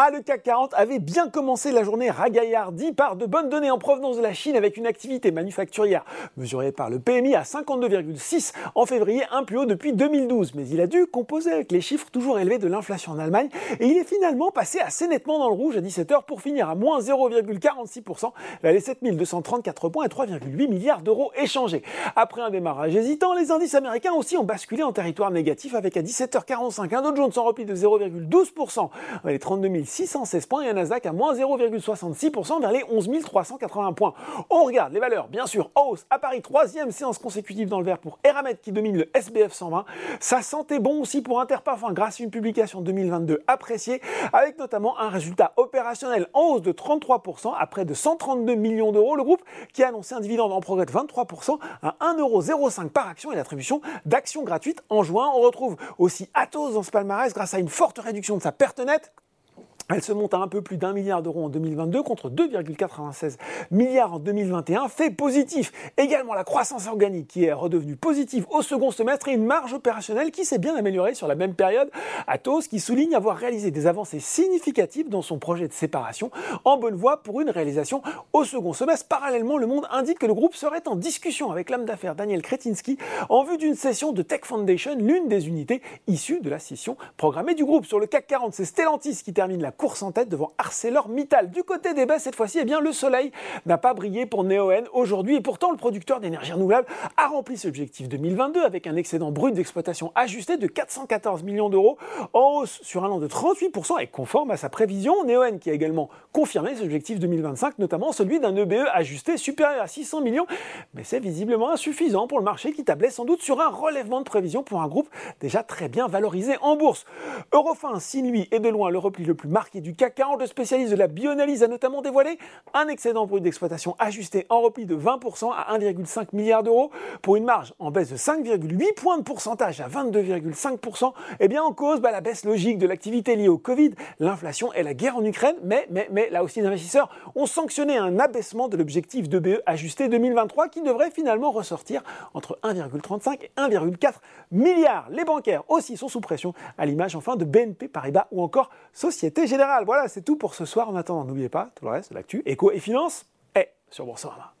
Ah, le CAC 40 avait bien commencé la journée ragaillardi par de bonnes données en provenance de la Chine avec une activité manufacturière mesurée par le PMI à 52,6 en février, un plus haut depuis 2012. Mais il a dû composer avec les chiffres toujours élevés de l'inflation en Allemagne et il est finalement passé assez nettement dans le rouge à 17h pour finir à moins 0,46%, les 7234 points et 3,8 milliards d'euros échangés. Après un démarrage hésitant, les indices américains aussi ont basculé en territoire négatif avec à 17h45 un Dow Jones en repli de 0,12%, les 32 616 points et un Nasdaq à moins 0,66% vers les 11 380 points. On regarde les valeurs, bien sûr, hausse à Paris, troisième séance consécutive dans le vert pour Eramet qui domine le SBF 120. Ça sentait bon aussi pour Interparfum grâce à une publication 2022 appréciée avec notamment un résultat opérationnel en hausse de 33% à près de 132 millions d'euros. Le groupe qui a annoncé un dividende en progrès de 23% à 1,05€ par action et l'attribution d'actions gratuites en juin. On retrouve aussi Atos dans ce palmarès grâce à une forte réduction de sa perte nette elle se monte à un peu plus d'un milliard d'euros en 2022 contre 2,96 milliards en 2021. Fait positif également la croissance organique qui est redevenue positive au second semestre et une marge opérationnelle qui s'est bien améliorée sur la même période. Atos qui souligne avoir réalisé des avancées significatives dans son projet de séparation en bonne voie pour une réalisation au second semestre. Parallèlement, le monde indique que le groupe serait en discussion avec l'homme d'affaires Daniel Kretinsky en vue d'une session de Tech Foundation, l'une des unités issues de la scission programmée du groupe. Sur le CAC 40, c'est Stellantis qui termine la course en tête devant ArcelorMittal. Du côté des baisses, cette fois-ci, eh bien, le soleil n'a pas brillé pour Neoen aujourd'hui et pourtant le producteur d'énergie renouvelable a rempli ce objectif 2022 avec un excédent brut d'exploitation ajusté de 414 millions d'euros en hausse sur un an de 38% et conforme à sa prévision. Neoen qui a également confirmé cet objectif 2025, notamment celui d'un EBE ajusté supérieur à 600 millions, mais c'est visiblement insuffisant pour le marché qui tablait sans doute sur un relèvement de prévision pour un groupe déjà très bien valorisé en bourse. Eurofin, si lui est de loin le repli le plus marqué du CAC 40, le spécialiste de la bioanalyse a notamment dévoilé un excédent brut d'exploitation ajusté en repli de 20% à 1,5 milliard d'euros pour une marge en baisse de 5,8 points de pourcentage à 22,5%. Eh bien, en cause, bah, la baisse logique de l'activité liée au Covid, l'inflation et la guerre en Ukraine. Mais, mais, mais là aussi, les investisseurs ont sanctionné un abaissement de l'objectif de BE ajusté 2023 qui devrait finalement ressortir entre 1,35 et 1,4 milliards. Les bancaires aussi sont sous pression, à l'image enfin de BNP Paribas ou encore Société Générale. Voilà, c'est tout pour ce soir. En attendant, n'oubliez pas, tout le reste, l'actu, éco et finance est sur Boursorama.